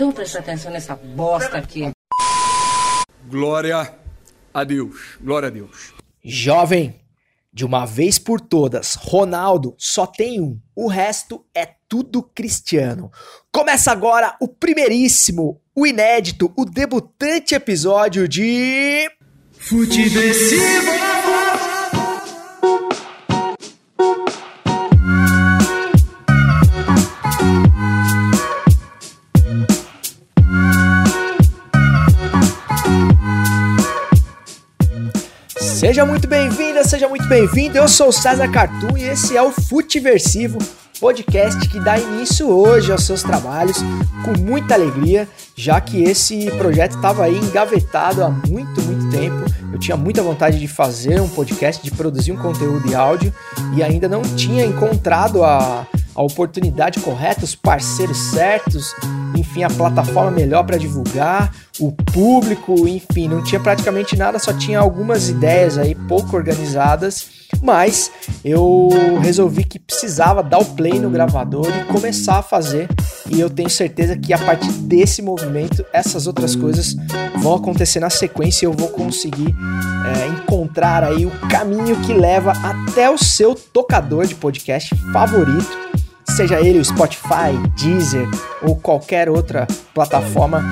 Então presta atenção nessa bosta aqui. Glória a Deus. Glória a Deus. Jovem, de uma vez por todas, Ronaldo só tem um. O resto é tudo cristiano. Começa agora o primeiríssimo, o inédito, o debutante episódio de. Futeversivo! Seja muito bem-vinda, seja muito bem-vindo. Eu sou o César Cartoon e esse é o Futeversivo, podcast que dá início hoje aos seus trabalhos com muita alegria, já que esse projeto estava aí engavetado há muito, muito tempo. Eu tinha muita vontade de fazer um podcast, de produzir um conteúdo de áudio e ainda não tinha encontrado a, a oportunidade correta, os parceiros certos, enfim, a plataforma melhor para divulgar, o público, enfim, não tinha praticamente nada, só tinha algumas ideias aí pouco organizadas, mas eu resolvi que precisava dar o play no gravador e começar a fazer. E eu tenho certeza que a partir desse movimento, essas outras coisas vão acontecer na sequência e eu vou conseguir é, encontrar aí o caminho que leva até o seu tocador de podcast favorito seja ele o Spotify, Deezer ou qualquer outra plataforma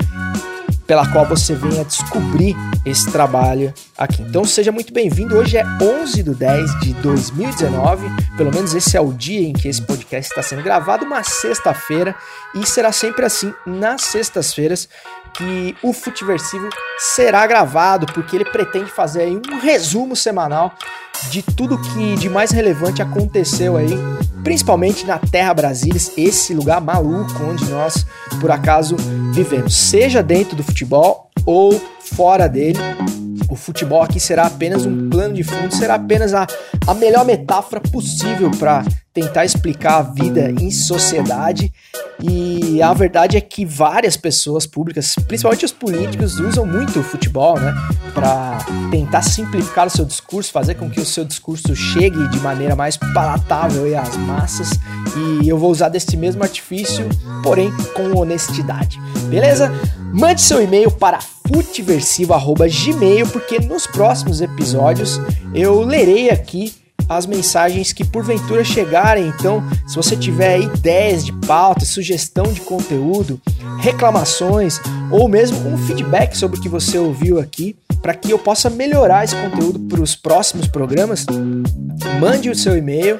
pela qual você venha descobrir esse trabalho aqui. Então seja muito bem-vindo. Hoje é 11 de 10 de 2019, pelo menos esse é o dia em que esse podcast está sendo gravado, uma sexta-feira, e será sempre assim nas sextas-feiras que o Futiversivo será gravado, porque ele pretende fazer aí um resumo semanal de tudo que de mais relevante aconteceu aí, principalmente na Terra Brasília, esse lugar maluco onde nós por acaso vivemos, seja dentro do futebol ou fora dele. O futebol aqui será apenas um plano de fundo, será apenas a, a melhor metáfora possível para tentar explicar a vida em sociedade. E a verdade é que várias pessoas públicas, principalmente os políticos, usam muito o futebol, né, para tentar simplificar o seu discurso, fazer com que o seu discurso chegue de maneira mais palatável às massas. E eu vou usar desse mesmo artifício, porém com honestidade. Beleza? Mande seu e-mail para futeversivo@gmail porque nos próximos episódios eu lerei aqui as mensagens que porventura chegarem. Então, se você tiver ideias de pauta, sugestão de conteúdo, reclamações ou mesmo um feedback sobre o que você ouviu aqui, para que eu possa melhorar esse conteúdo para os próximos programas, mande o seu e-mail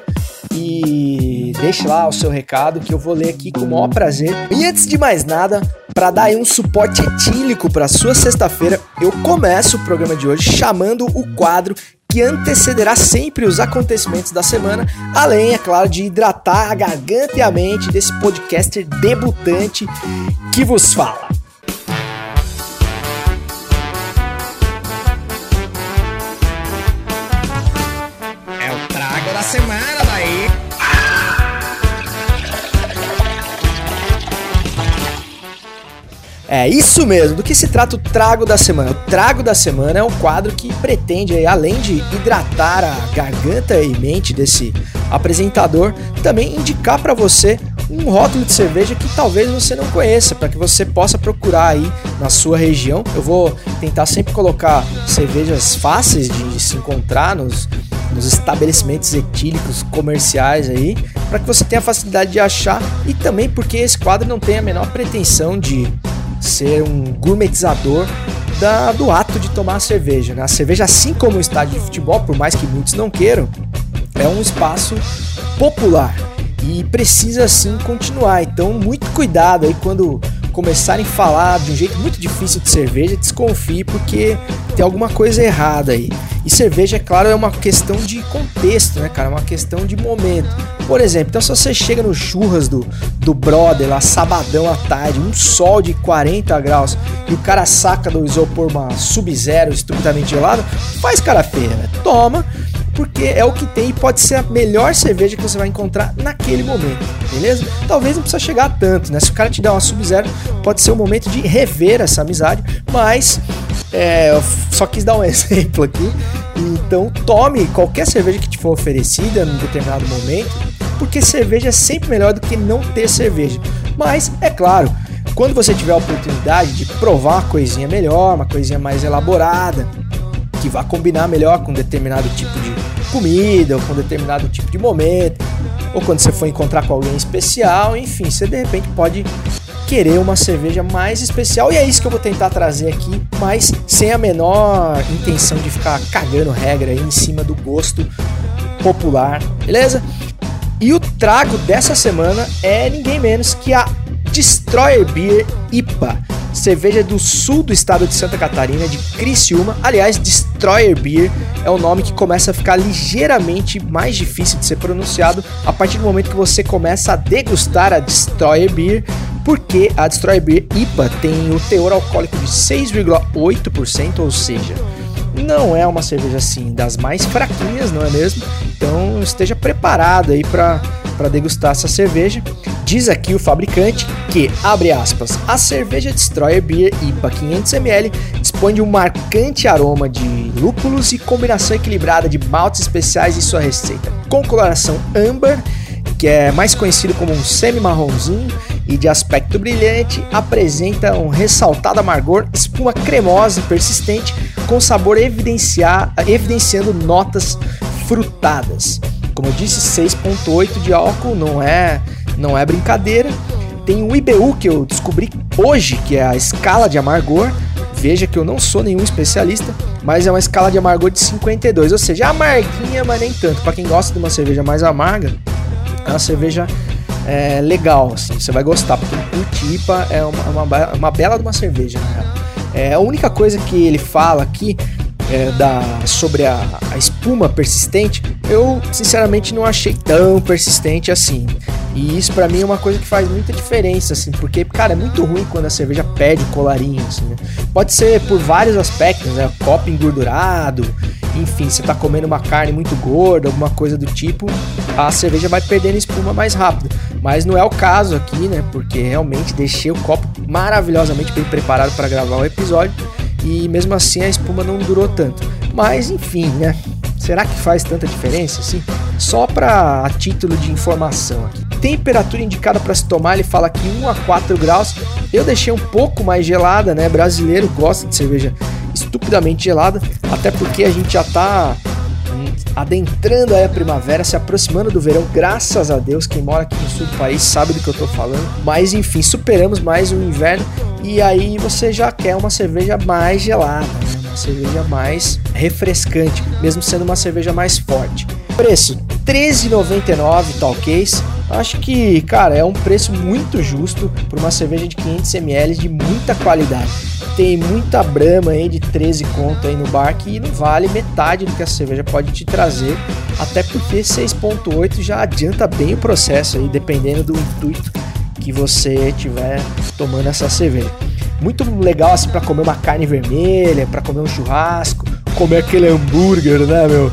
e deixe lá o seu recado que eu vou ler aqui com o maior prazer. E antes de mais nada, para dar um suporte etílico para sua sexta-feira, eu começo o programa de hoje chamando o quadro que antecederá sempre os acontecimentos da semana, além, é claro, de hidratar a garganta e a mente desse podcaster debutante que vos fala. Semana daí. É isso mesmo, do que se trata o Trago da Semana? O Trago da Semana é um quadro que pretende, além de hidratar a garganta e mente desse apresentador, também indicar para você um rótulo de cerveja que talvez você não conheça, para que você possa procurar aí na sua região. Eu vou tentar sempre colocar cervejas fáceis de se encontrar nos, nos estabelecimentos etílicos comerciais aí, para que você tenha facilidade de achar e também porque esse quadro não tem a menor pretensão de ser um gourmetizador da, do ato de tomar a cerveja. Né? A cerveja, assim como o estádio de futebol, por mais que muitos não queiram, é um espaço popular e precisa assim continuar. Então, muito cuidado aí quando começarem a falar de um jeito muito difícil de cerveja, desconfie porque tem alguma coisa errada aí. E cerveja, é claro, é uma questão de contexto, né, cara? É uma questão de momento. Por exemplo, então se você chega no churras do, do brother lá, sabadão à tarde, um sol de 40 graus, e o cara saca do isopor uma sub-zero estupidamente gelado, faz cara feia, né? Toma, porque é o que tem e pode ser a melhor cerveja que você vai encontrar naquele momento, beleza? Talvez não precisa chegar a tanto, né? Se o cara te der uma sub-zero, pode ser o momento de rever essa amizade, mas é, eu só quis dar um exemplo aqui. Então tome qualquer cerveja que te for oferecida em determinado momento, porque cerveja é sempre melhor do que não ter cerveja. Mas, é claro, quando você tiver a oportunidade de provar uma coisinha melhor, uma coisinha mais elaborada, que vá combinar melhor com determinado tipo de comida, ou com determinado tipo de momento, ou quando você for encontrar com alguém especial, enfim, você de repente pode querer uma cerveja mais especial e é isso que eu vou tentar trazer aqui, mas sem a menor intenção de ficar cagando regra aí em cima do gosto popular, beleza? E o trago dessa semana é ninguém menos que a Destroyer Beer IPA, cerveja do sul do estado de Santa Catarina, de Criciúma. Aliás, Destroyer Beer é um nome que começa a ficar ligeiramente mais difícil de ser pronunciado a partir do momento que você começa a degustar a Destroyer Beer, porque a Destroyer Beer IPA tem o teor alcoólico de 6,8%, ou seja, não é uma cerveja assim das mais fraquinhas, não é mesmo? Então esteja preparado aí para para degustar essa cerveja. Diz aqui o fabricante que, abre aspas, a cerveja Destroyer Beer IPA 500ml dispõe de um marcante aroma de lúpulos e combinação equilibrada de maltes especiais em sua receita, com coloração amber, que é mais conhecido como um semi-marronzinho e de aspecto brilhante, apresenta um ressaltado amargor, espuma cremosa e persistente, com sabor evidenciando notas frutadas. Como eu disse, 6.8 de álcool não é, não é brincadeira. Tem o IBU que eu descobri hoje, que é a escala de amargor. Veja que eu não sou nenhum especialista, mas é uma escala de amargor de 52, ou seja, amarguinha, mas nem tanto. Para quem gosta de uma cerveja mais amarga, é uma cerveja é, legal, assim, você vai gostar, porque o Tipa é uma, uma, uma bela de uma cerveja, na real. É, a única coisa que ele fala aqui é, da, sobre a, a, espuma persistente, eu sinceramente não achei tão persistente assim. E isso para mim é uma coisa que faz muita diferença, assim, porque, cara, é muito ruim quando a cerveja perde o colarinho, assim, né? Pode ser por vários aspectos, né? Copo engordurado, enfim, você tá comendo uma carne muito gorda, alguma coisa do tipo, a cerveja vai perdendo espuma mais rápido. Mas não é o caso aqui, né? Porque realmente deixei o copo maravilhosamente bem preparado para gravar o episódio e mesmo assim a espuma não durou tanto. Mas enfim, né? Será que faz tanta diferença assim? Só para a título de informação aqui. Temperatura indicada para se tomar, ele fala aqui 1 a 4 graus. Eu deixei um pouco mais gelada, né? Brasileiro gosta de cerveja estupidamente gelada, até porque a gente já tá adentrando aí a primavera, se aproximando do verão, graças a Deus, quem mora aqui no sul do país sabe do que eu tô falando. Mas enfim, superamos mais um inverno e aí você já quer uma cerveja mais gelada, né? uma cerveja mais refrescante, mesmo sendo uma cerveja mais forte. Preço R$13,99 talcase. Acho que, cara, é um preço muito justo para uma cerveja de 500 ml de muita qualidade. Tem muita brama aí de 13 conto aí no bar que não vale metade do que a cerveja pode te trazer, até porque 6.8 já adianta bem o processo aí, dependendo do intuito que você estiver tomando essa cerveja. Muito legal assim para comer uma carne vermelha, para comer um churrasco, comer aquele hambúrguer, né, meu?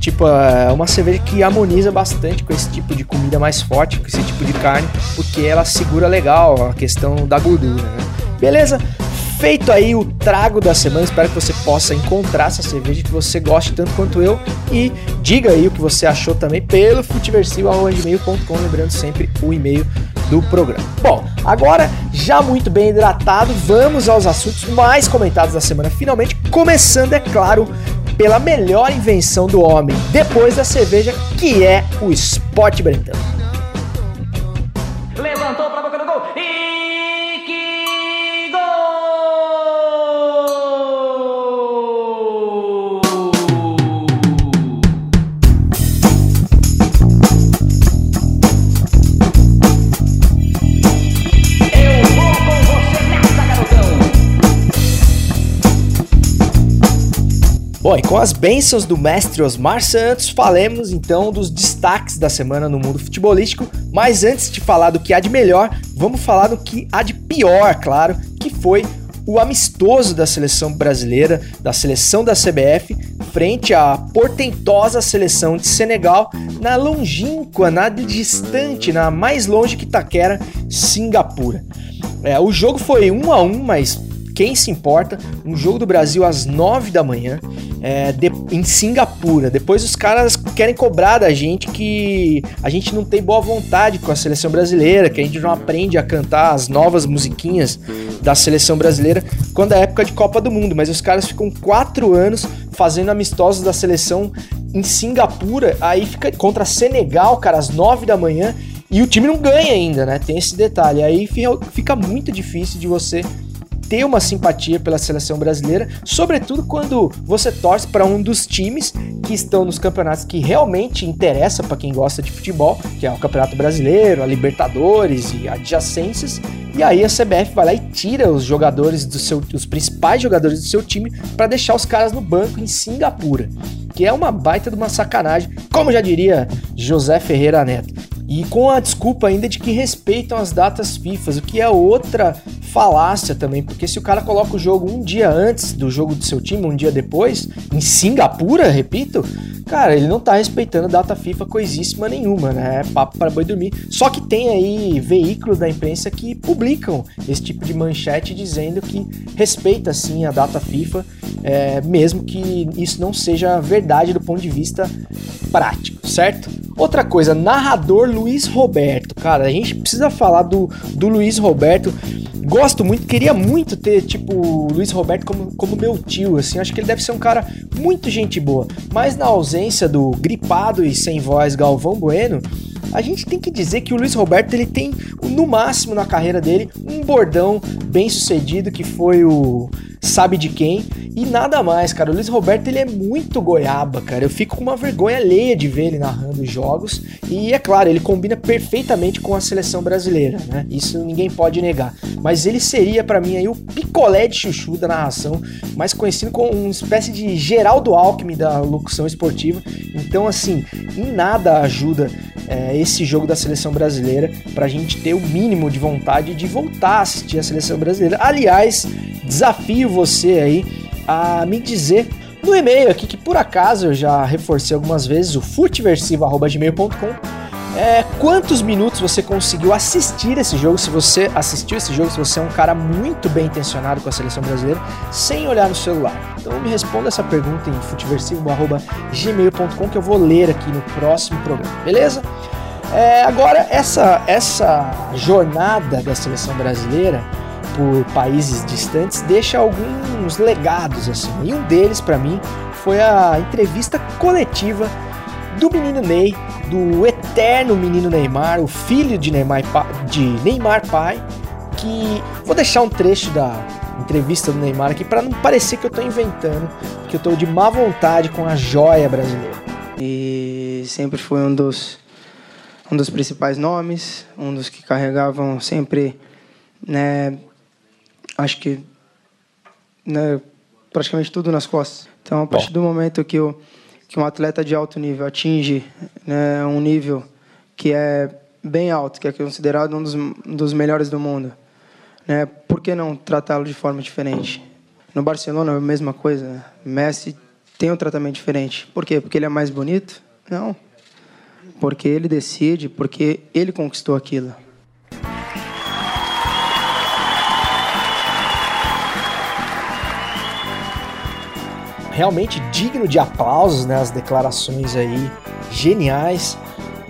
Tipo, é uma cerveja que harmoniza bastante com esse tipo de comida mais forte, com esse tipo de carne, porque ela segura legal a questão da gordura, né? Beleza? Feito aí o trago da semana, espero que você possa encontrar essa cerveja que você goste tanto quanto eu e diga aí o que você achou também pelo futeversivo.com, lembrando sempre o e-mail do programa. Bom, agora já muito bem hidratado, vamos aos assuntos mais comentados da semana. Finalmente, começando, é claro, pela melhor invenção do homem depois da cerveja, que é o Sport Bretão. Bom, e com as bênçãos do mestre Osmar Santos, falemos então dos destaques da semana no mundo futebolístico. Mas antes de falar do que há de melhor, vamos falar do que há de pior, claro, que foi o amistoso da seleção brasileira, da seleção da CBF, frente à portentosa seleção de Senegal, na longínqua, na distante, na mais longe que Taquera, Singapura. É, o jogo foi um a um, mas quem se importa, um jogo do Brasil às 9 da manhã, é, de, em Singapura. Depois os caras querem cobrar da gente que a gente não tem boa vontade com a seleção brasileira, que a gente não aprende a cantar as novas musiquinhas da seleção brasileira quando é época de Copa do Mundo. Mas os caras ficam quatro anos fazendo amistosos da seleção em Singapura, aí fica contra Senegal, cara, às 9 da manhã. E o time não ganha ainda, né? Tem esse detalhe. Aí fica muito difícil de você ter uma simpatia pela seleção brasileira, sobretudo quando você torce para um dos times que estão nos campeonatos que realmente interessa para quem gosta de futebol, que é o Campeonato Brasileiro, a Libertadores e adjacências. E aí a CBF vai lá e tira os jogadores do seu, os principais jogadores do seu time para deixar os caras no banco em Singapura, que é uma baita de uma sacanagem, como já diria José Ferreira Neto. E com a desculpa ainda de que respeitam as datas FIFA, o que é outra falácia também, porque se o cara coloca o jogo um dia antes do jogo do seu time, um dia depois, em Singapura, repito, cara, ele não tá respeitando data FIFA coisíssima nenhuma, né? É papo para boi dormir. Só que tem aí veículos da imprensa que publicam esse tipo de manchete dizendo que respeita sim a data FIFA, é, mesmo que isso não seja verdade do ponto de vista prático, certo? Outra coisa, narrador Luiz Roberto. Cara, a gente precisa falar do, do Luiz Roberto. Gosto muito, queria muito ter, tipo, o Luiz Roberto como, como meu tio, assim. Acho que ele deve ser um cara muito gente boa. Mas na ausência do gripado e sem voz Galvão Bueno, a gente tem que dizer que o Luiz Roberto ele tem, no máximo na carreira dele, um bordão bem sucedido que foi o sabe de quem e nada mais, cara. O Luiz Roberto ele é muito goiaba, cara. Eu fico com uma vergonha alheia de ver ele narrando os jogos e é claro, ele combina perfeitamente com a seleção brasileira, né? Isso ninguém pode negar. Mas ele seria para mim aí o picolé de chuchu da narração, mais conhecido como uma espécie de Geraldo Alckmin da locução esportiva. Então, assim, em nada ajuda é, esse jogo da seleção brasileira pra gente ter o mínimo de vontade de voltar a assistir a seleção brasileira. Aliás, desafio você aí a me dizer no e-mail aqui, que por acaso eu já reforcei algumas vezes, o futeversivo.gmail.com é, quantos minutos você conseguiu assistir esse jogo, se você assistiu esse jogo, se você é um cara muito bem intencionado com a seleção brasileira, sem olhar no celular. Então me responda essa pergunta em futeversivo.gmail.com que eu vou ler aqui no próximo programa, beleza? É, agora, essa, essa jornada da seleção brasileira por países distantes deixa alguns legados assim. E um deles para mim foi a entrevista coletiva do menino Ney, do eterno menino Neymar, o filho de Neymar, de Neymar pai, que vou deixar um trecho da entrevista do Neymar aqui para não parecer que eu tô inventando, que eu tô de má vontade com a joia brasileira. E sempre foi um dos um dos principais nomes, um dos que carregavam sempre, né, acho que né, praticamente tudo nas costas. Então, a partir Bom. do momento que, que um atleta de alto nível atinge né, um nível que é bem alto, que é considerado um dos, um dos melhores do mundo, né, por que não tratá-lo de forma diferente? No Barcelona, a mesma coisa. Messi tem um tratamento diferente. Por quê? Porque ele é mais bonito? Não. Porque ele decide, porque ele conquistou aquilo. Realmente digno de aplausos, né? As declarações aí geniais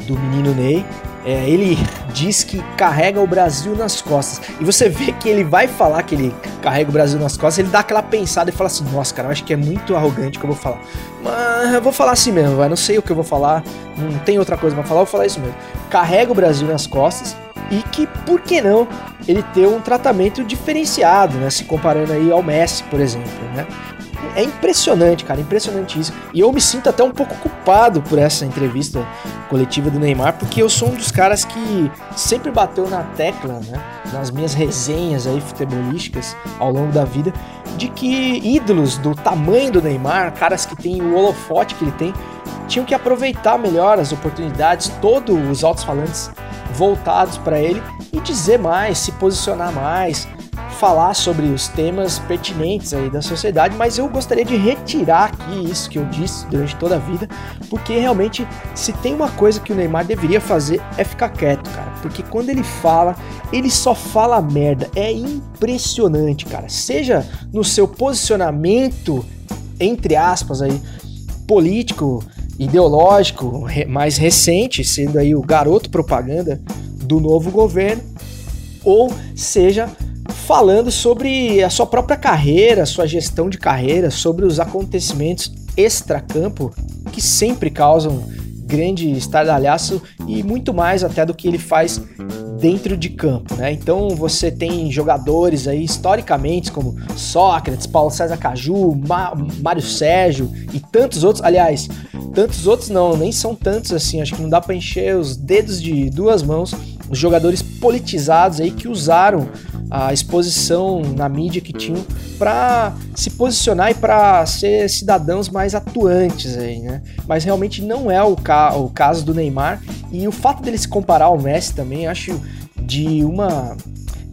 do menino Ney. É, ele diz que carrega o Brasil nas costas. E você vê que ele vai falar que ele carrega o Brasil nas costas, ele dá aquela pensada e fala assim: Nossa, cara, eu acho que é muito arrogante que eu vou falar. Mas eu vou falar assim mesmo, eu não sei o que eu vou falar, não tem outra coisa pra falar, eu vou falar isso mesmo. Carrega o Brasil nas costas e que, por que não, ele ter um tratamento diferenciado, né? Se comparando aí ao Messi, por exemplo, né? É impressionante, cara, impressionante isso. E eu me sinto até um pouco culpado por essa entrevista coletiva do Neymar, porque eu sou um dos caras que sempre bateu na tecla, né, nas minhas resenhas aí futebolísticas ao longo da vida, de que ídolos do tamanho do Neymar, caras que têm o holofote que ele tem, tinham que aproveitar melhor as oportunidades, todos os altos falantes voltados para ele e dizer mais, se posicionar mais, falar sobre os temas pertinentes aí da sociedade, mas eu gostaria de retirar aqui isso que eu disse durante toda a vida, porque realmente se tem uma coisa que o Neymar deveria fazer é ficar quieto, cara, porque quando ele fala, ele só fala merda, é impressionante, cara. Seja no seu posicionamento entre aspas aí político, ideológico mais recente, sendo aí o garoto propaganda do novo governo, ou seja falando sobre a sua própria carreira, sua gestão de carreira, sobre os acontecimentos extracampo que sempre causam grande estardalhaço e muito mais até do que ele faz dentro de campo, né? Então você tem jogadores aí historicamente como Sócrates, Paulo César Caju, Ma Mário Sérgio e tantos outros. Aliás, tantos outros não, nem são tantos assim. Acho que não dá para encher os dedos de duas mãos os jogadores politizados aí que usaram a exposição na mídia que tinham para se posicionar e para ser cidadãos mais atuantes aí, né? Mas realmente não é o, ca o caso do Neymar e o fato dele se comparar ao Messi também acho de uma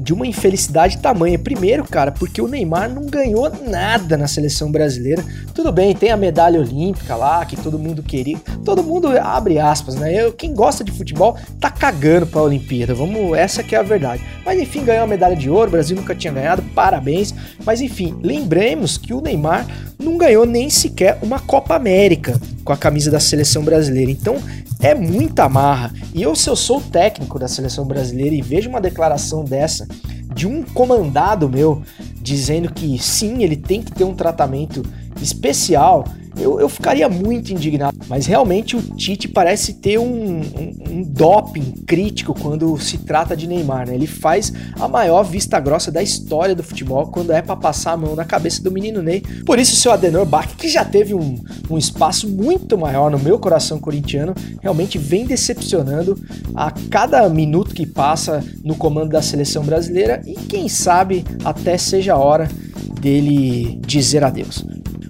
de uma infelicidade tamanha. Primeiro, cara, porque o Neymar não ganhou nada na seleção brasileira. Tudo bem, tem a medalha olímpica lá, que todo mundo queria. Todo mundo abre aspas, né? Eu, quem gosta de futebol tá cagando pra Olimpíada. Vamos, essa que é a verdade. Mas enfim, ganhou a medalha de ouro, o Brasil nunca tinha ganhado, parabéns. Mas enfim, lembremos que o Neymar não ganhou nem sequer uma Copa América com a camisa da seleção brasileira. Então, é muita marra. E eu, se eu sou técnico da seleção brasileira e vejo uma declaração dessa de um comandado meu dizendo que sim, ele tem que ter um tratamento especial eu, eu ficaria muito indignado. Mas realmente o Tite parece ter um, um, um doping crítico quando se trata de Neymar, né? Ele faz a maior vista grossa da história do futebol quando é para passar a mão na cabeça do menino Ney. Por isso, o seu Adenor Bach, que já teve um, um espaço muito maior no meu coração corintiano, realmente vem decepcionando a cada minuto que passa no comando da seleção brasileira e quem sabe até seja a hora dele dizer adeus.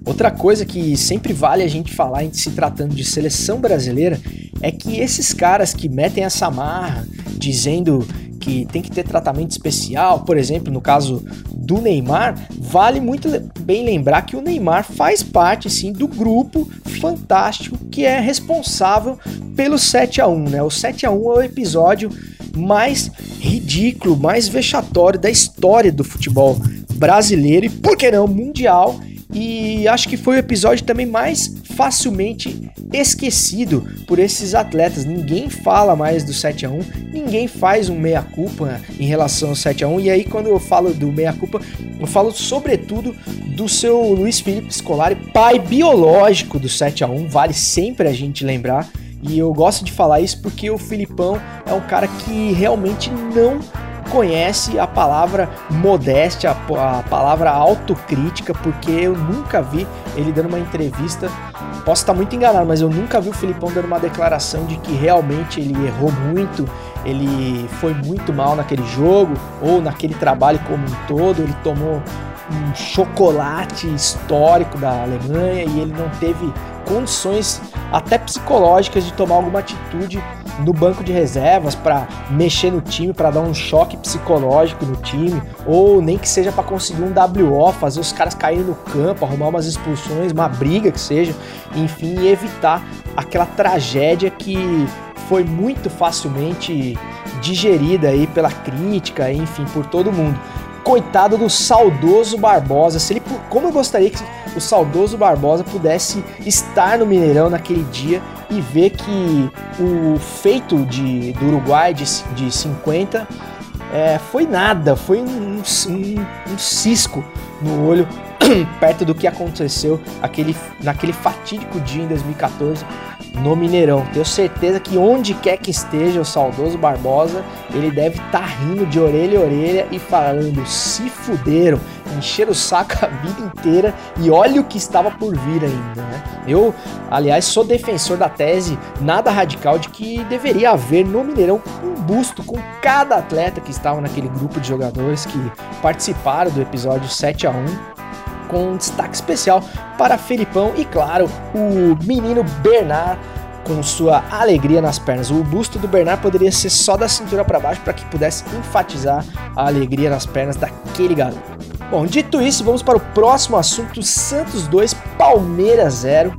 Outra coisa que sempre vale a gente falar em se tratando de seleção brasileira é que esses caras que metem essa marra dizendo que tem que ter tratamento especial, por exemplo, no caso do Neymar, vale muito bem lembrar que o Neymar faz parte sim do grupo fantástico que é responsável pelo 7 a 1, né? O 7 a 1 é o episódio mais ridículo, mais vexatório da história do futebol brasileiro e por que não mundial e acho que foi o episódio também mais facilmente esquecido por esses atletas. Ninguém fala mais do 7 a 1, ninguém faz um meia culpa em relação ao 7 a 1. E aí quando eu falo do meia culpa, eu falo sobretudo do seu Luiz Felipe Scolari, pai biológico do 7 a 1. Vale sempre a gente lembrar. E eu gosto de falar isso porque o Filipão é um cara que realmente não conhece a palavra modéstia, a, palavra autocrítica, porque eu nunca vi ele dando uma entrevista. Posso estar muito enganado, mas eu nunca vi o Filipão dando uma declaração de que realmente ele errou muito, ele foi muito mal naquele jogo ou naquele trabalho como um todo. Ele tomou um chocolate histórico da Alemanha e ele não teve condições até psicológicas de tomar alguma atitude no banco de reservas para mexer no time, para dar um choque psicológico no time, ou nem que seja para conseguir um WO, fazer os caras caírem no campo, arrumar umas expulsões, uma briga que seja, enfim, evitar aquela tragédia que foi muito facilmente digerida aí pela crítica, enfim, por todo mundo. Coitado do saudoso Barbosa, se ele, como eu gostaria que o saudoso Barbosa pudesse estar no Mineirão naquele dia e ver que o feito de, do Uruguai de, de 50 é, foi nada, foi um, um, um cisco no olho perto do que aconteceu aquele, naquele fatídico dia em 2014 no Mineirão. Tenho certeza que onde quer que esteja o saudoso Barbosa, ele deve estar tá rindo de orelha a orelha e falando: se fuderam, encher o saco a vida inteira e olha o que estava por vir ainda. Né? Eu, aliás, sou defensor da tese nada radical de que deveria haver no Mineirão um busto com cada atleta que estava naquele grupo de jogadores que participaram do episódio 7 a 1 com um destaque especial para Felipão e, claro, o menino Bernard, com sua alegria nas pernas. O busto do Bernard poderia ser só da cintura para baixo para que pudesse enfatizar a alegria nas pernas daquele garoto. Bom, dito isso, vamos para o próximo assunto: Santos 2, Palmeiras 0.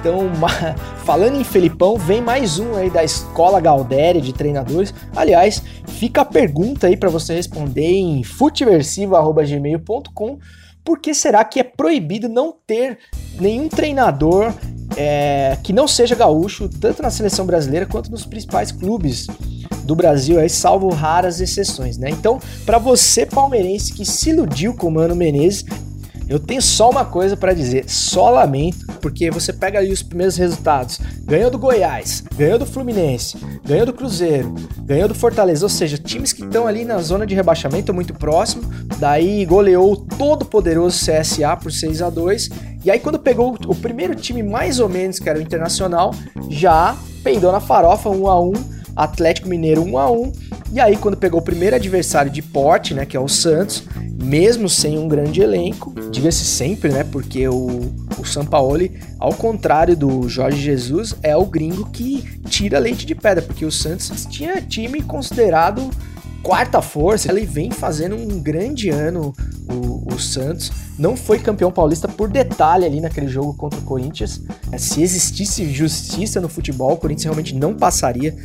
Então, falando em Felipão, vem mais um aí da Escola Galdéria de treinadores. Aliás, fica a pergunta aí para você responder em futeversivo.gmail.com por que será que é proibido não ter nenhum treinador é, que não seja gaúcho, tanto na seleção brasileira quanto nos principais clubes do Brasil, aí, salvo raras exceções, né? Então, para você palmeirense que se iludiu com o Mano Menezes, eu tenho só uma coisa para dizer, só lamento, porque você pega ali os primeiros resultados. Ganhou do Goiás, ganhou do Fluminense, ganhou do Cruzeiro, ganhou do Fortaleza, ou seja, times que estão ali na zona de rebaixamento muito próximo. Daí goleou todo poderoso CSA por 6 a 2 e aí quando pegou o primeiro time mais ou menos, que era o Internacional, já peidou na farofa 1 a 1 Atlético Mineiro 1 a 1 e aí quando pegou o primeiro adversário de porte, né, que é o Santos, mesmo sem um grande elenco, diga-se sempre, né? Porque o, o Sampaoli, ao contrário do Jorge Jesus, é o gringo que tira leite de pedra, porque o Santos tinha time considerado quarta força. Ele vem fazendo um grande ano, o, o, Santos. Não foi campeão paulista por detalhe ali naquele jogo contra o Corinthians. Se existisse justiça no futebol, o Corinthians realmente não passaria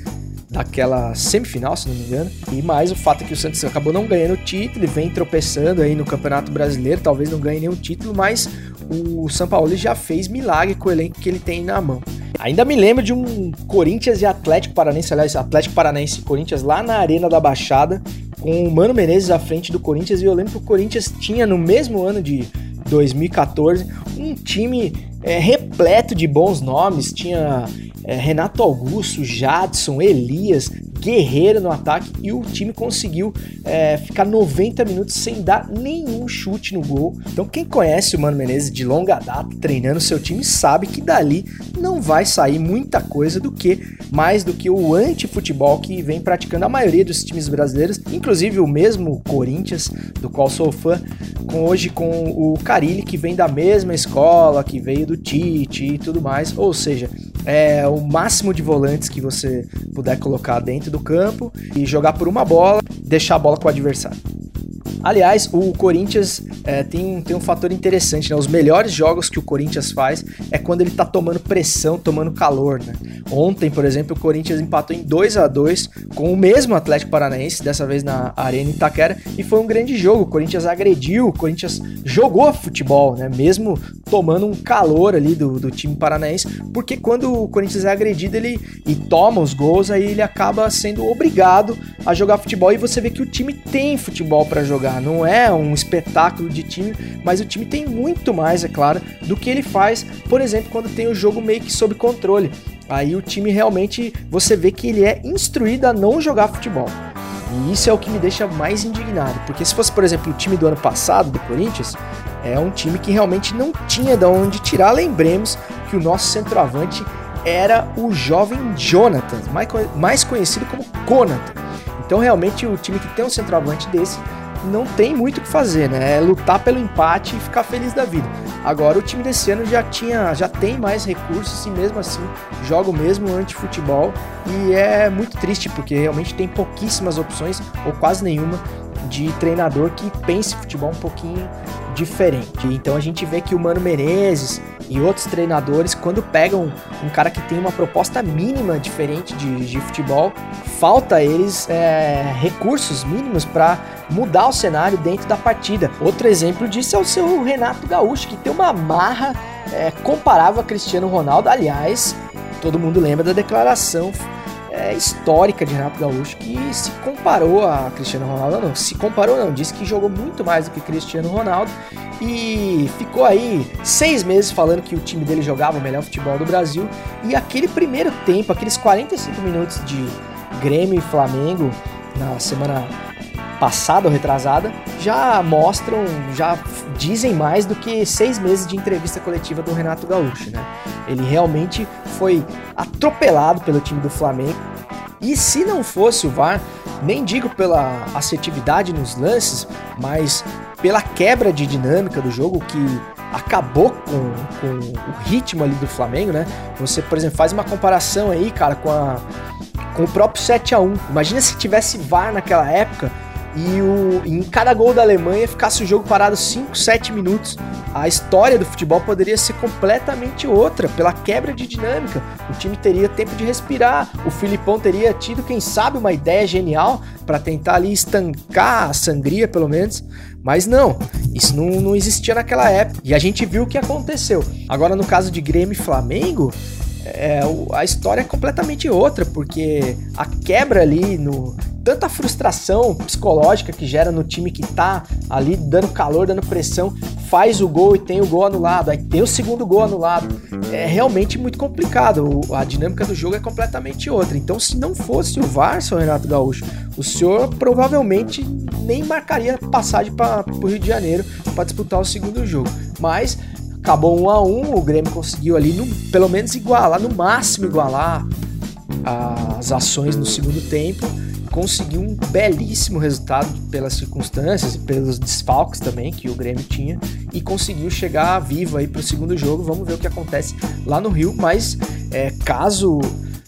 daquela semifinal, se não me engano. E mais o fato é que o Santos acabou não ganhando o título e vem tropeçando aí no Campeonato Brasileiro, talvez não ganhe nenhum título, mas o São Paulo já fez milagre com o elenco que ele tem na mão. Ainda me lembro de um Corinthians e Atlético Paranaense, aliás, Atlético Paranaense e Corinthians lá na Arena da Baixada, com o Mano Menezes à frente do Corinthians, e eu lembro que o Corinthians tinha no mesmo ano de 2014 um time é, repleto de bons nomes, tinha é, Renato Augusto, Jadson, Elias, Guerreiro no ataque e o time conseguiu é, ficar 90 minutos sem dar nenhum chute no gol. Então, quem conhece o Mano Menezes de longa data treinando seu time sabe que dali não vai sair muita coisa do que mais do que o anti-futebol que vem praticando a maioria dos times brasileiros, inclusive o mesmo Corinthians, do qual sou fã, com hoje com o Carilli, que vem da mesma escola, que veio do Tite e tudo mais. Ou seja, é o máximo de volantes que você puder colocar dentro do campo e jogar por uma bola, deixar a bola com o adversário. Aliás, o Corinthians é, tem, tem um fator interessante, né? Os melhores jogos que o Corinthians faz é quando ele tá tomando pressão, tomando calor, né? Ontem, por exemplo, o Corinthians empatou em 2 a 2 com o mesmo Atlético Paranaense, dessa vez na Arena Itaquera, e foi um grande jogo. O Corinthians agrediu, o Corinthians jogou futebol, né? Mesmo tomando um calor ali do, do time paranaense, porque quando o Corinthians é agredido ele e toma os gols, aí ele acaba sendo obrigado a jogar futebol e você vê que o time tem futebol para jogar jogar. Não é um espetáculo de time, mas o time tem muito mais, é claro, do que ele faz, por exemplo, quando tem o jogo meio que sob controle. Aí o time realmente você vê que ele é instruído a não jogar futebol. E isso é o que me deixa mais indignado, porque se fosse, por exemplo, o time do ano passado do Corinthians, é um time que realmente não tinha de onde tirar. Lembremos que o nosso centroavante era o jovem Jonathan, mais conhecido como Conatan. Então, realmente, o time que tem um centroavante desse não tem muito o que fazer, né? É lutar pelo empate e ficar feliz da vida. Agora o time desse ano já tinha, já tem mais recursos e mesmo assim joga o mesmo anti-futebol e é muito triste porque realmente tem pouquíssimas opções ou quase nenhuma de treinador que pense futebol um pouquinho diferente. Então a gente vê que o Mano Menezes e outros treinadores, quando pegam um cara que tem uma proposta mínima diferente de, de futebol, falta a eles é, recursos mínimos para mudar o cenário dentro da partida. Outro exemplo disso é o seu Renato Gaúcho, que tem uma marra é, comparável a Cristiano Ronaldo. Aliás, todo mundo lembra da declaração é, histórica de Renato Gaúcho que se comparou a Cristiano Ronaldo, não, se comparou não, disse que jogou muito mais do que Cristiano Ronaldo e ficou aí seis meses falando que o time dele jogava o melhor futebol do Brasil e aquele primeiro tempo, aqueles 45 minutos de Grêmio e Flamengo na semana passada ou retrasada, já mostram, já dizem mais do que seis meses de entrevista coletiva do Renato Gaúcho, né? Ele realmente foi atropelado pelo time do Flamengo. E se não fosse o VAR, nem digo pela assertividade nos lances, mas pela quebra de dinâmica do jogo que acabou com, com o ritmo ali do Flamengo, né? Você, por exemplo, faz uma comparação aí, cara, com, a, com o próprio 7 a 1 Imagina se tivesse VAR naquela época e o, em cada gol da Alemanha ficasse o jogo parado 5, 7 minutos. A história do futebol poderia ser completamente outra, pela quebra de dinâmica. O time teria tempo de respirar, o Filipão teria tido, quem sabe, uma ideia genial para tentar ali estancar a sangria, pelo menos. Mas não, isso não, não existia naquela época. E a gente viu o que aconteceu. Agora, no caso de Grêmio e Flamengo, é, a história é completamente outra, porque a quebra ali no. Tanta frustração psicológica que gera no time que tá ali dando calor, dando pressão, faz o gol e tem o gol anulado, aí tem o segundo gol anulado. É realmente muito complicado. A dinâmica do jogo é completamente outra. Então, se não fosse o VAR, seu Renato Gaúcho, o senhor provavelmente nem marcaria passagem para o Rio de Janeiro para disputar o segundo jogo. Mas Acabou 1 um a 1 um, o Grêmio conseguiu ali, no, pelo menos igualar, no máximo igualar as ações no segundo tempo. Conseguiu um belíssimo resultado pelas circunstâncias e pelos desfalques também que o Grêmio tinha e conseguiu chegar vivo aí para o segundo jogo. Vamos ver o que acontece lá no Rio, mas é, caso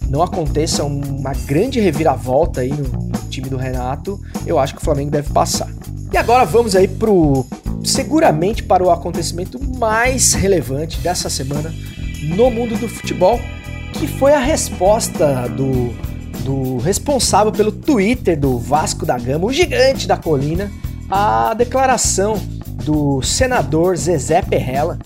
não aconteça uma grande reviravolta aí no, no time do Renato, eu acho que o Flamengo deve passar. E agora vamos aí pro seguramente para o acontecimento mais relevante dessa semana no mundo do futebol, que foi a resposta do, do responsável pelo Twitter do Vasco da Gama, o gigante da colina, à declaração do senador Zezé Perrella,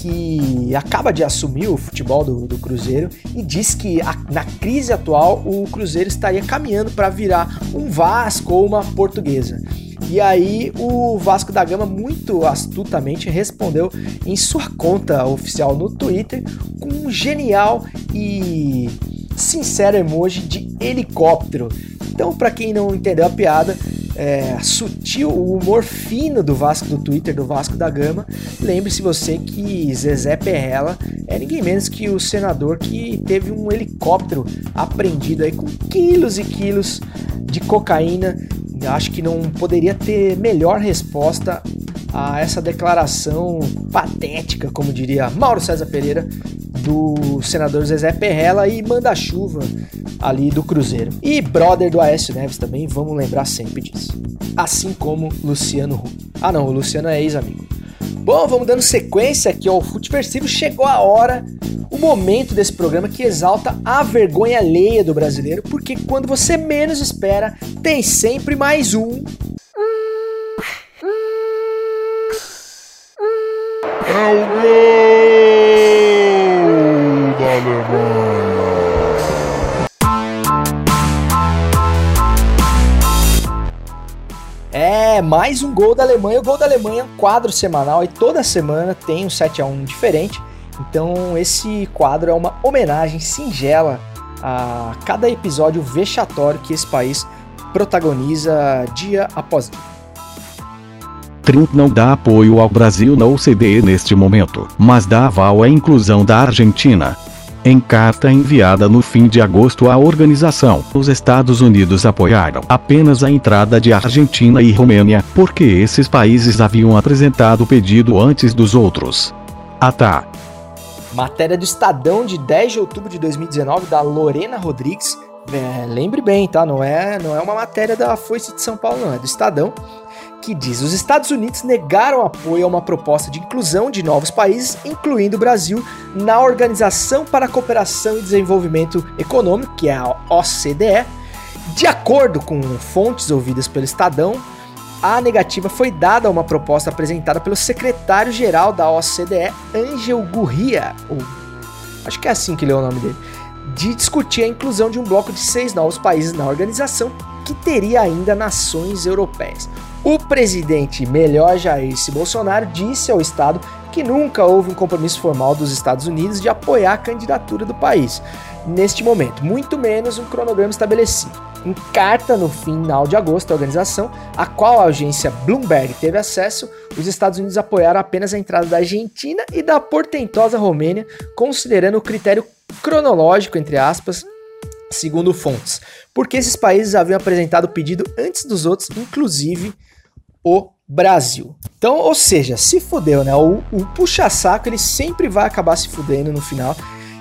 que acaba de assumir o futebol do, do Cruzeiro e diz que a, na crise atual o Cruzeiro estaria caminhando para virar um Vasco ou uma portuguesa. E aí o Vasco da Gama muito astutamente respondeu em sua conta oficial no Twitter com um genial e sincero emoji de helicóptero. Então, para quem não entendeu a piada, é, sutil, o humor fino do Vasco do Twitter, do Vasco da Gama, lembre-se você que Zezé Perrella é ninguém menos que o senador que teve um helicóptero apreendido aí com quilos e quilos de cocaína. Acho que não poderia ter melhor resposta a essa declaração patética, como diria Mauro César Pereira, do senador Zezé Perrella e manda-chuva ali do Cruzeiro. E brother do Aécio Neves também, vamos lembrar sempre disso. Assim como Luciano Huck. Ah não, o Luciano é ex-amigo. Bom, vamos dando sequência aqui ao Futeversivo. Chegou a hora, o momento desse programa que exalta a vergonha alheia do brasileiro, porque quando você menos espera, tem sempre mais um. O gol da Alemanha. É, mais um gol da Alemanha. O gol da Alemanha é um quadro semanal e toda semana tem um 7 a 1 diferente. Então, esse quadro é uma homenagem singela a cada episódio vexatório que esse país protagoniza dia após dia. Trump não dá apoio ao Brasil na OCDE neste momento, mas dá aval à inclusão da Argentina. Em carta enviada no fim de agosto à organização, os Estados Unidos apoiaram apenas a entrada de Argentina e Romênia, porque esses países haviam apresentado o pedido antes dos outros. Tá. Matéria do Estadão de 10 de outubro de 2019 da Lorena Rodrigues. É, lembre bem, tá? Não é, não é uma matéria da Foice de São Paulo, não. É do Estadão que diz: os Estados Unidos negaram apoio a uma proposta de inclusão de novos países, incluindo o Brasil, na Organização para a Cooperação e Desenvolvimento Econômico, que é a OCDE. De acordo com fontes ouvidas pelo Estadão, a negativa foi dada a uma proposta apresentada pelo secretário-geral da OCDE, Angel Gurria, ou acho que é assim que leu o nome dele, de discutir a inclusão de um bloco de seis novos países na organização, que teria ainda nações europeias. O presidente melhor Jair Bolsonaro disse ao Estado que nunca houve um compromisso formal dos Estados Unidos de apoiar a candidatura do país. Neste momento, muito menos um cronograma estabelecido. Em carta no final de agosto, a organização, a qual a agência Bloomberg teve acesso, os Estados Unidos apoiaram apenas a entrada da Argentina e da portentosa Romênia, considerando o critério cronológico, entre aspas, segundo fontes, porque esses países haviam apresentado o pedido antes dos outros, inclusive o Brasil. Então, ou seja, se fudeu, né? O, o puxa-saco ele sempre vai acabar se fudendo no final.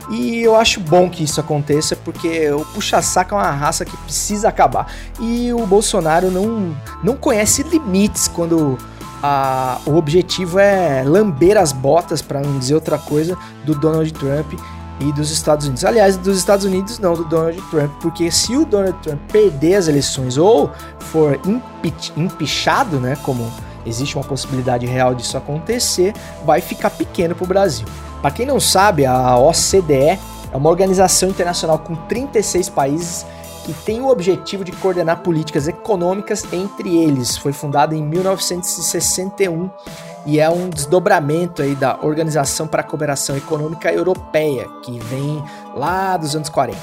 E eu acho bom que isso aconteça, porque o puxa-saco é uma raça que precisa acabar. E o Bolsonaro não, não conhece limites quando a, o objetivo é lamber as botas, para não dizer outra coisa, do Donald Trump e dos Estados Unidos. Aliás, dos Estados Unidos não, do Donald Trump, porque se o Donald Trump perder as eleições ou for empichado, né, como existe uma possibilidade real disso acontecer, vai ficar pequeno para o Brasil. Para quem não sabe, a OCDE é uma organização internacional com 36 países que tem o objetivo de coordenar políticas econômicas entre eles. Foi fundada em 1961 e é um desdobramento aí da Organização para a Cooperação Econômica Europeia, que vem lá dos anos 40.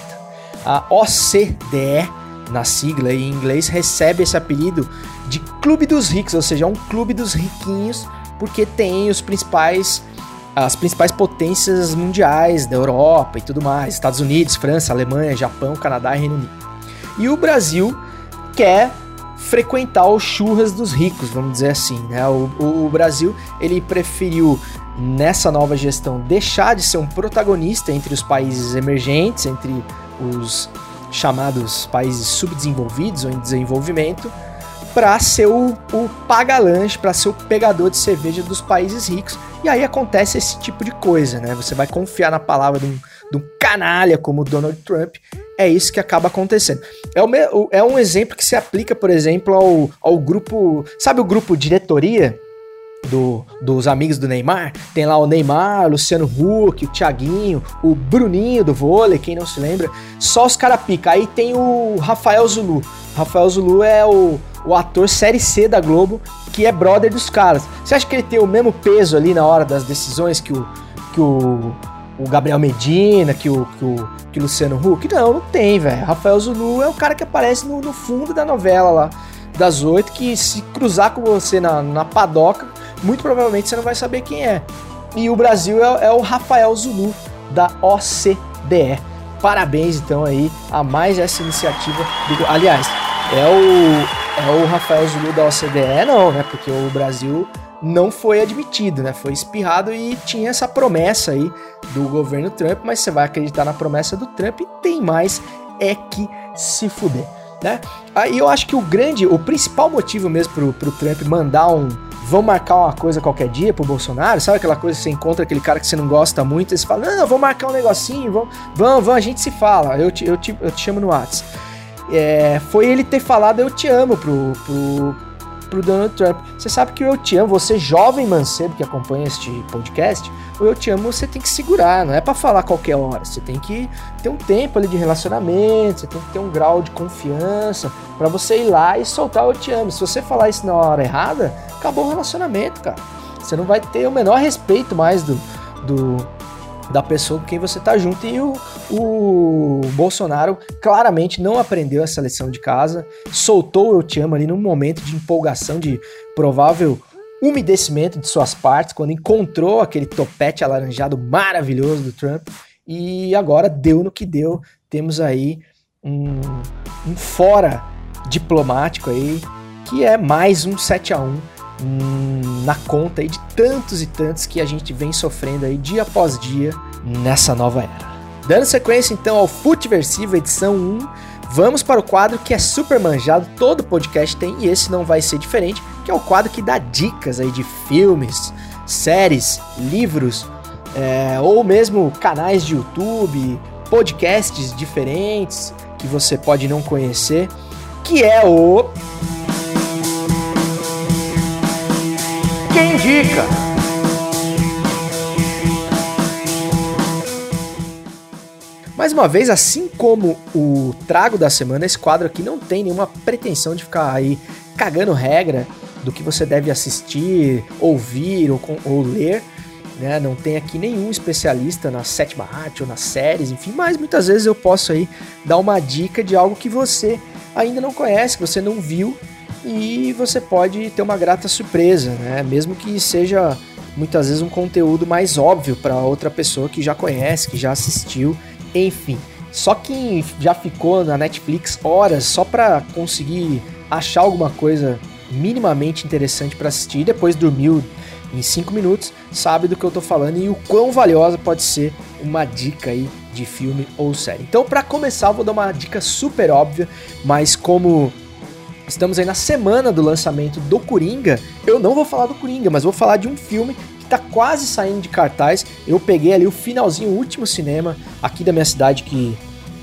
A OCDE, na sigla em inglês, recebe esse apelido de Clube dos Ricos, ou seja, é um clube dos riquinhos, porque tem os principais as principais potências mundiais da Europa e tudo mais, Estados Unidos, França, Alemanha, Japão, Canadá e Reino Unido. E o Brasil quer frequentar os churras dos ricos, vamos dizer assim, né? O, o, o Brasil ele preferiu nessa nova gestão deixar de ser um protagonista entre os países emergentes, entre os chamados países subdesenvolvidos ou em desenvolvimento, para ser o, o para ser o pegador de cerveja dos países ricos. E aí acontece esse tipo de coisa, né? Você vai confiar na palavra de um, de um canalha como Donald Trump. É isso que acaba acontecendo. É, o, é um exemplo que se aplica, por exemplo, ao, ao grupo. Sabe o grupo diretoria? Do, dos amigos do Neymar. Tem lá o Neymar, o Luciano Huck, o Thiaguinho, o Bruninho do vôlei, quem não se lembra. Só os cara pica. Aí tem o Rafael Zulu. Rafael Zulu é o, o ator série C da Globo, que é brother dos caras. Você acha que ele tem o mesmo peso ali na hora das decisões que o, que o, o Gabriel Medina, que o, que o, que o Luciano Huck? Não, não tem, velho. Rafael Zulu é o cara que aparece no, no fundo da novela lá, das oito, que se cruzar com você na, na padoca, muito provavelmente você não vai saber quem é. E o Brasil é, é o Rafael Zulu, da OCDE. Parabéns, então, aí, a mais essa iniciativa. Do... Aliás, é o, é o Rafael Zulu da OCDE, não, né? Porque o Brasil não foi admitido, né? Foi espirrado e tinha essa promessa aí do governo Trump, mas você vai acreditar na promessa do Trump e tem mais é que se fuder, né? Aí eu acho que o grande, o principal motivo mesmo pro, pro Trump mandar um vamos marcar uma coisa qualquer dia pro Bolsonaro, sabe aquela coisa que você encontra aquele cara que você não gosta muito, e você fala, não, vamos marcar um negocinho, vamos, vamos, vamos, a gente se fala, eu te, eu te, eu te chamo no WhatsApp é, foi ele ter falado eu te amo pro, pro, pro Donald Trump. Você sabe que o eu te amo, você jovem mancebo que acompanha este podcast, o eu te amo você tem que segurar, não é para falar qualquer hora. Você tem que ter um tempo ali de relacionamento, você tem que ter um grau de confiança para você ir lá e soltar o eu te amo. Se você falar isso na hora errada, acabou o relacionamento, cara. Você não vai ter o menor respeito mais do, do da pessoa com quem você tá junto. E o, o Bolsonaro claramente não aprendeu essa lição de casa, soltou Eu Te Amo ali num momento de empolgação, de provável umedecimento de suas partes, quando encontrou aquele topete alaranjado maravilhoso do Trump. E agora deu no que deu. Temos aí um, um fora diplomático aí, que é mais um 7 a 1 Hum, na conta aí de tantos e tantos que a gente vem sofrendo aí dia após dia nessa nova era. Dando sequência então ao Futeversivo edição 1, vamos para o quadro que é super manjado, todo podcast tem e esse não vai ser diferente, que é o quadro que dá dicas aí de filmes, séries, livros, é, ou mesmo canais de YouTube, podcasts diferentes que você pode não conhecer, que é o indica. Mais uma vez, assim como o trago da semana, esse quadro aqui não tem nenhuma pretensão de ficar aí cagando regra do que você deve assistir, ouvir ou, ou ler. Né? Não tem aqui nenhum especialista na sétima arte ou nas séries, enfim, mas muitas vezes eu posso aí dar uma dica de algo que você ainda não conhece, que você não viu e você pode ter uma grata surpresa, né? Mesmo que seja muitas vezes um conteúdo mais óbvio para outra pessoa que já conhece, que já assistiu, enfim. Só quem já ficou na Netflix horas só para conseguir achar alguma coisa minimamente interessante para assistir, depois dormiu em 5 minutos, sabe do que eu tô falando e o quão valiosa pode ser uma dica aí de filme ou série. Então, para começar, eu vou dar uma dica super óbvia, mas como estamos aí na semana do lançamento do Coringa, eu não vou falar do Coringa, mas vou falar de um filme que tá quase saindo de cartaz. Eu peguei ali o finalzinho, o último cinema aqui da minha cidade que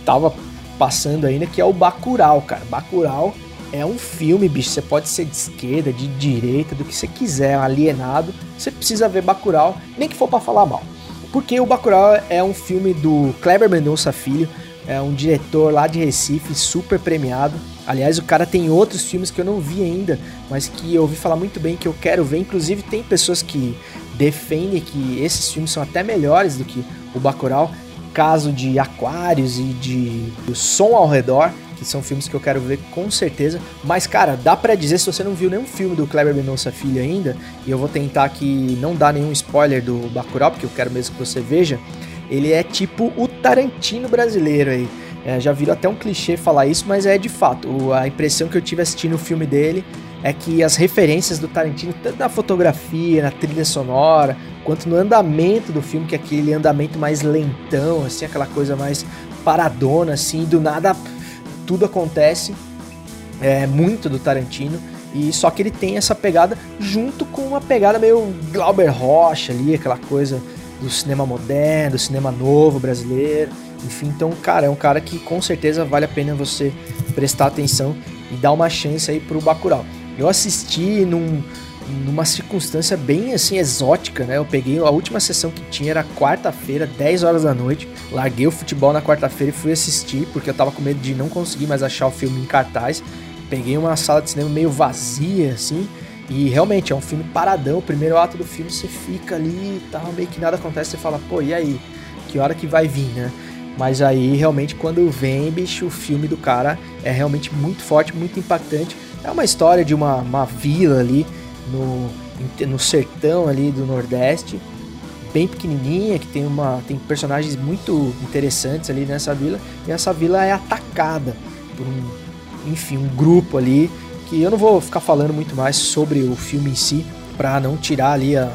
tava passando ainda, que é o Bacurau, cara. Bacurau é um filme, bicho. Você pode ser de esquerda, de direita, do que você quiser, alienado. Você precisa ver Bacurau, nem que for para falar mal. Porque o Bacurau é um filme do Kleber Mendonça Filho, é um diretor lá de Recife, super premiado. Aliás, o cara tem outros filmes que eu não vi ainda, mas que eu ouvi falar muito bem, que eu quero ver. Inclusive, tem pessoas que defendem que esses filmes são até melhores do que o Bacurau. Caso de Aquários e de O Som ao Redor, que são filmes que eu quero ver com certeza. Mas, cara, dá para dizer, se você não viu nenhum filme do Kleber Mendonça Filho ainda, e eu vou tentar aqui não dar nenhum spoiler do Bacurau, porque eu quero mesmo que você veja, ele é tipo o Tarantino brasileiro aí. É, já viram até um clichê falar isso, mas é de fato. a impressão que eu tive assistindo o filme dele é que as referências do Tarantino, tanto na fotografia, na trilha sonora, quanto no andamento do filme, que é aquele andamento mais lentão, assim, aquela coisa mais paradona, assim, do nada tudo acontece, é muito do Tarantino, e só que ele tem essa pegada junto com uma pegada meio Glauber Rocha ali, aquela coisa do cinema moderno, do cinema novo brasileiro. Enfim, então, cara, é um cara que com certeza vale a pena você prestar atenção e dar uma chance aí pro Bacurau. Eu assisti num, numa circunstância bem assim exótica, né? Eu peguei a última sessão que tinha era quarta-feira, 10 horas da noite. Larguei o futebol na quarta-feira e fui assistir porque eu tava com medo de não conseguir mais achar o filme em cartaz. Peguei uma sala de cinema meio vazia assim, e realmente é um filme paradão. O primeiro ato do filme você fica ali e tal, meio que nada acontece, você fala, pô, e aí? Que hora que vai vir, né? Mas aí realmente quando vem, bicho, o filme do cara é realmente muito forte, muito impactante. É uma história de uma, uma vila ali no, no sertão ali do Nordeste, bem pequenininha, que tem, uma, tem personagens muito interessantes ali nessa vila. E essa vila é atacada por um, enfim, um grupo ali que eu não vou ficar falando muito mais sobre o filme em si para não tirar ali a,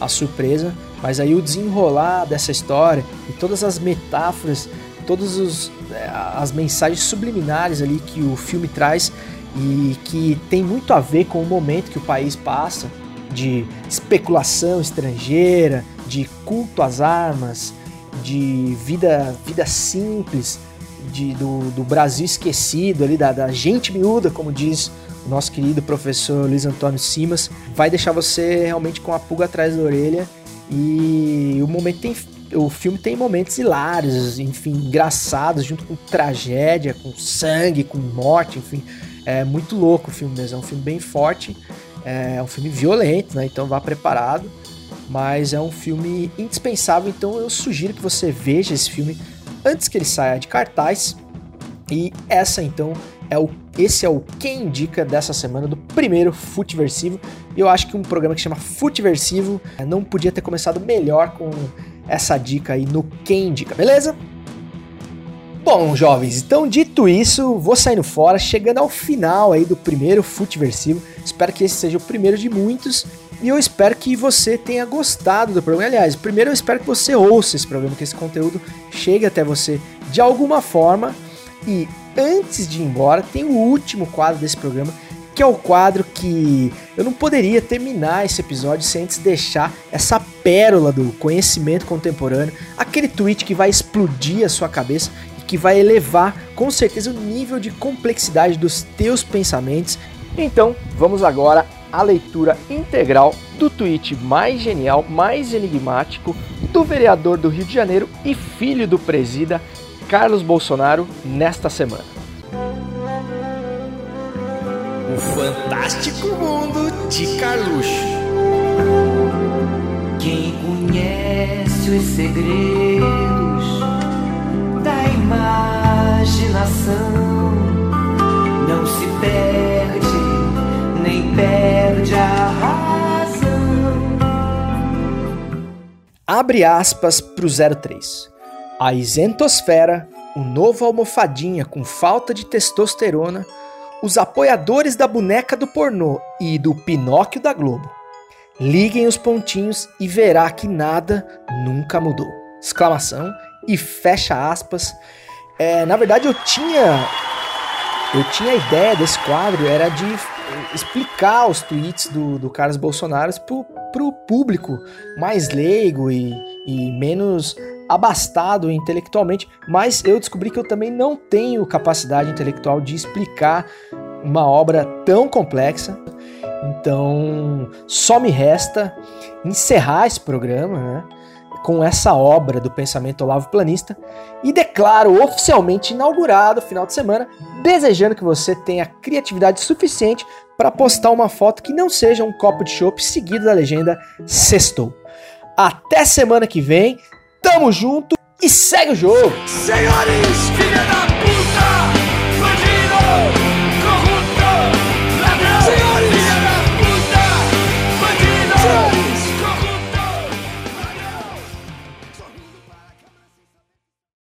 a surpresa, mas aí o desenrolar dessa história e todas as metáforas, todas é, as mensagens subliminares ali que o filme traz e que tem muito a ver com o momento que o país passa de especulação estrangeira, de culto às armas, de vida, vida simples, de, do, do Brasil esquecido ali, da, da gente miúda, como diz nosso querido professor Luiz Antônio Simas, vai deixar você realmente com a pulga atrás da orelha e o momento tem o filme tem momentos hilários, enfim, engraçados, junto com tragédia, com sangue, com morte, enfim. É muito louco o filme mesmo, é um filme bem forte, é um filme violento, né? Então vá preparado. Mas é um filme indispensável, então eu sugiro que você veja esse filme antes que ele saia de cartaz. E essa então é o esse é o quem indica dessa semana do primeiro Futeversivo. E eu acho que um programa que chama Futeversivo é, não podia ter começado melhor com essa dica aí no quem indica, beleza? Bom, jovens, então dito isso, vou saindo fora, chegando ao final aí do primeiro Futeversivo. Espero que esse seja o primeiro de muitos e eu espero que você tenha gostado do programa. Aliás, primeiro eu espero que você ouça esse programa, que esse conteúdo chegue até você de alguma forma. E antes de ir embora, tem o último quadro desse programa, que é o quadro que eu não poderia terminar esse episódio sem antes deixar essa pérola do conhecimento contemporâneo, aquele tweet que vai explodir a sua cabeça que vai elevar com certeza o nível de complexidade dos teus pensamentos. Então, vamos agora à leitura integral do tweet mais genial, mais enigmático do vereador do Rio de Janeiro e filho do presida Carlos Bolsonaro nesta semana. O fantástico mundo de Carluxo. Quem conhece os segredos da imaginação não se perde, nem perde a razão. Abre aspas pro 03. A isentosfera, o novo almofadinha com falta de testosterona, os apoiadores da boneca do pornô e do Pinóquio da Globo. Liguem os pontinhos e verá que nada nunca mudou. Exclamação e fecha aspas. É, na verdade eu tinha eu tinha a ideia desse quadro era de explicar os tweets do, do Carlos Bolsonaro pro, pro público mais leigo e, e menos abastado intelectualmente, mas eu descobri que eu também não tenho capacidade intelectual de explicar uma obra tão complexa. Então, só me resta encerrar esse programa, né? com essa obra do pensamento Olavo Planista e declaro oficialmente inaugurado o final de semana, desejando que você tenha criatividade suficiente para postar uma foto que não seja um copo de chopp seguido da legenda sextou. Até semana que vem, tamo junto e segue o jogo! Senhores, filha da